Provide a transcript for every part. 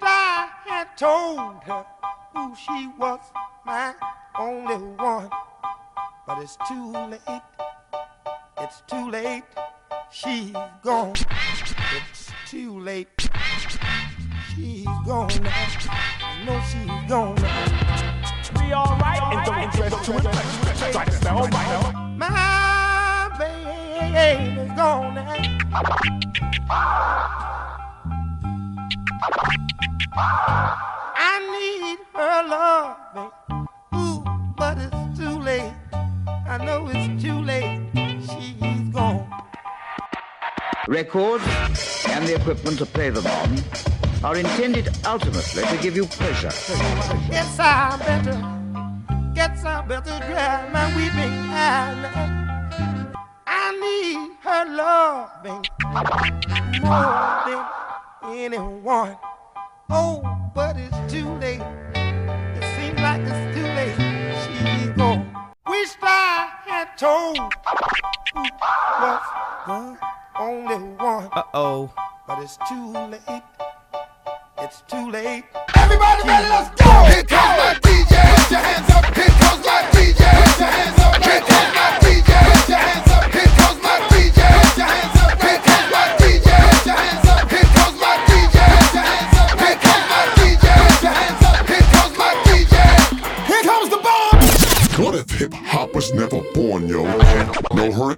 I had told her who she was, my only one. But it's too late. It's too late. She's gone. It's too late. She's gone. I know she's gone. Be alright and don't interest too much. Try to stay alright. My baby's gone now. I need her loving. Ooh, but it's too late. I know it's too late. She's gone. Records and the equipment to play them on are intended ultimately to give you pleasure. Guess I better, guess I better dry my weeping eye. I need her loving more than anyone. Oh, but it's too late. It seems like it's too late. She's gone. Wish I had told who was the only one. Uh oh. But it's too late. It's too late. Everybody ready, let's go! Here comes my DJ, put your hands up.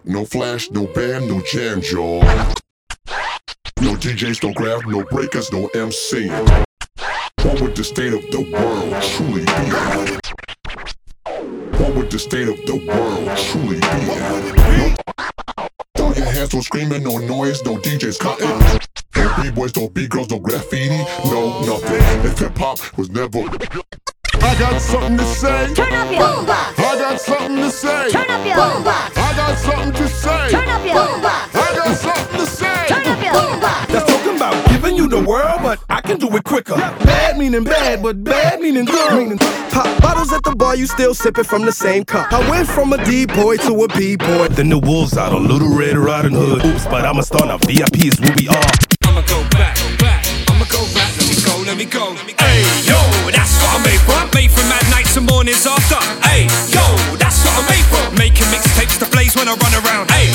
No flash, no band, no jam, yo. No DJs, no grab, no breakers, no MC. What would the state of the world truly be? What would the state of the world truly be? No, throw your hands, no screaming, no noise, no DJs cutting. No b-boys, no b-girls, no graffiti, no nothing. If hip hop was never I got something to say. Turn up your boombox. I got something to say. Turn up your boombox. Can do it quicker. Bad meaning bad, but bad meaning good. Meaning pop bottles at the bar, you still sipping from the same cup. I went from a D boy to a B boy. Then the wolves out on Little Red Riding Hood. Oops, but I'm a star now. VIP is who we are. I'ma go back, back. I'ma go back. Let me go, let me go. Hey, yo, that's what I'm made for. Made for mad nights and mornings after. Hey, yo, that's what I'm made for. Making mixtapes to blaze when I run around. Hey,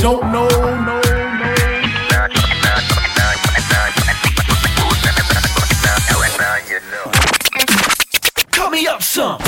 don't know, no, Cut me up some.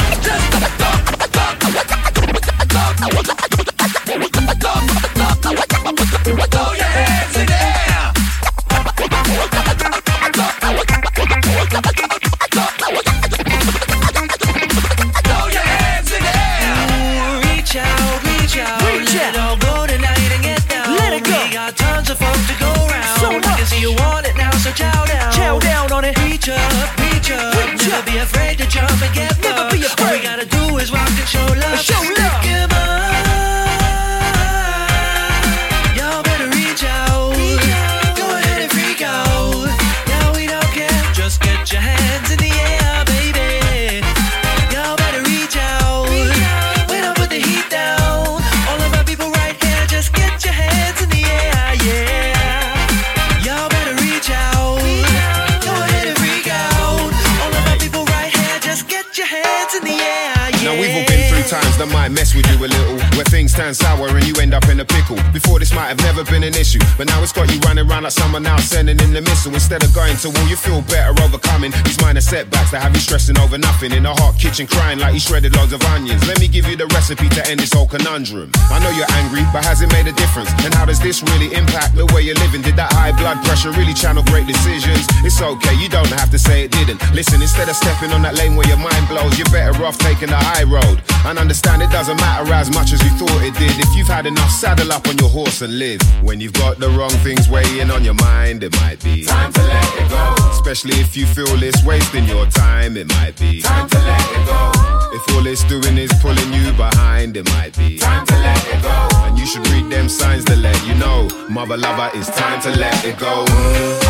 Now we've all been through times that might mess with you a little, where things turn sour and you end up in a pickle. Before this might have never been an issue, but now it's got you running around like someone now sending in the missile. Instead of going to war, you feel better overcoming these minor setbacks that have you stressing over nothing. In a hot kitchen, crying like you shredded loads of onions. Let me give you the recipe to end this whole conundrum. I know you're angry, but has it made a difference? And how does this really impact the way you're living? Did that high blood pressure really channel great decisions? It's okay, you don't have to say it didn't. Listen, instead of stepping on that lane where your mind blows, you're better off taking the high road. And understand it doesn't matter as much as you thought it did. If you've had enough, saddle up on your horse and live. When you've got the wrong things weighing on your mind, it might be time to let it go. Especially if you feel it's wasting your time, it might be time to let it go. If all it's doing is pulling you behind, it might be time to let it go. And you should read them signs to let you know, mother lover, it's time to let it go. Mm.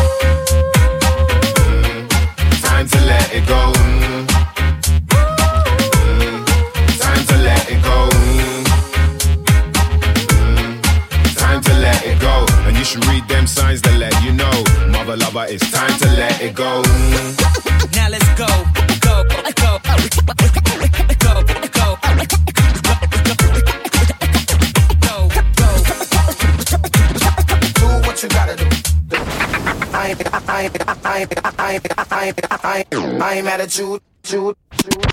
Mm. Time to let it go. It's time to let it go. Now let's go, go, go, go, go, go, go. I, I, I, attitude, attitude, attitude.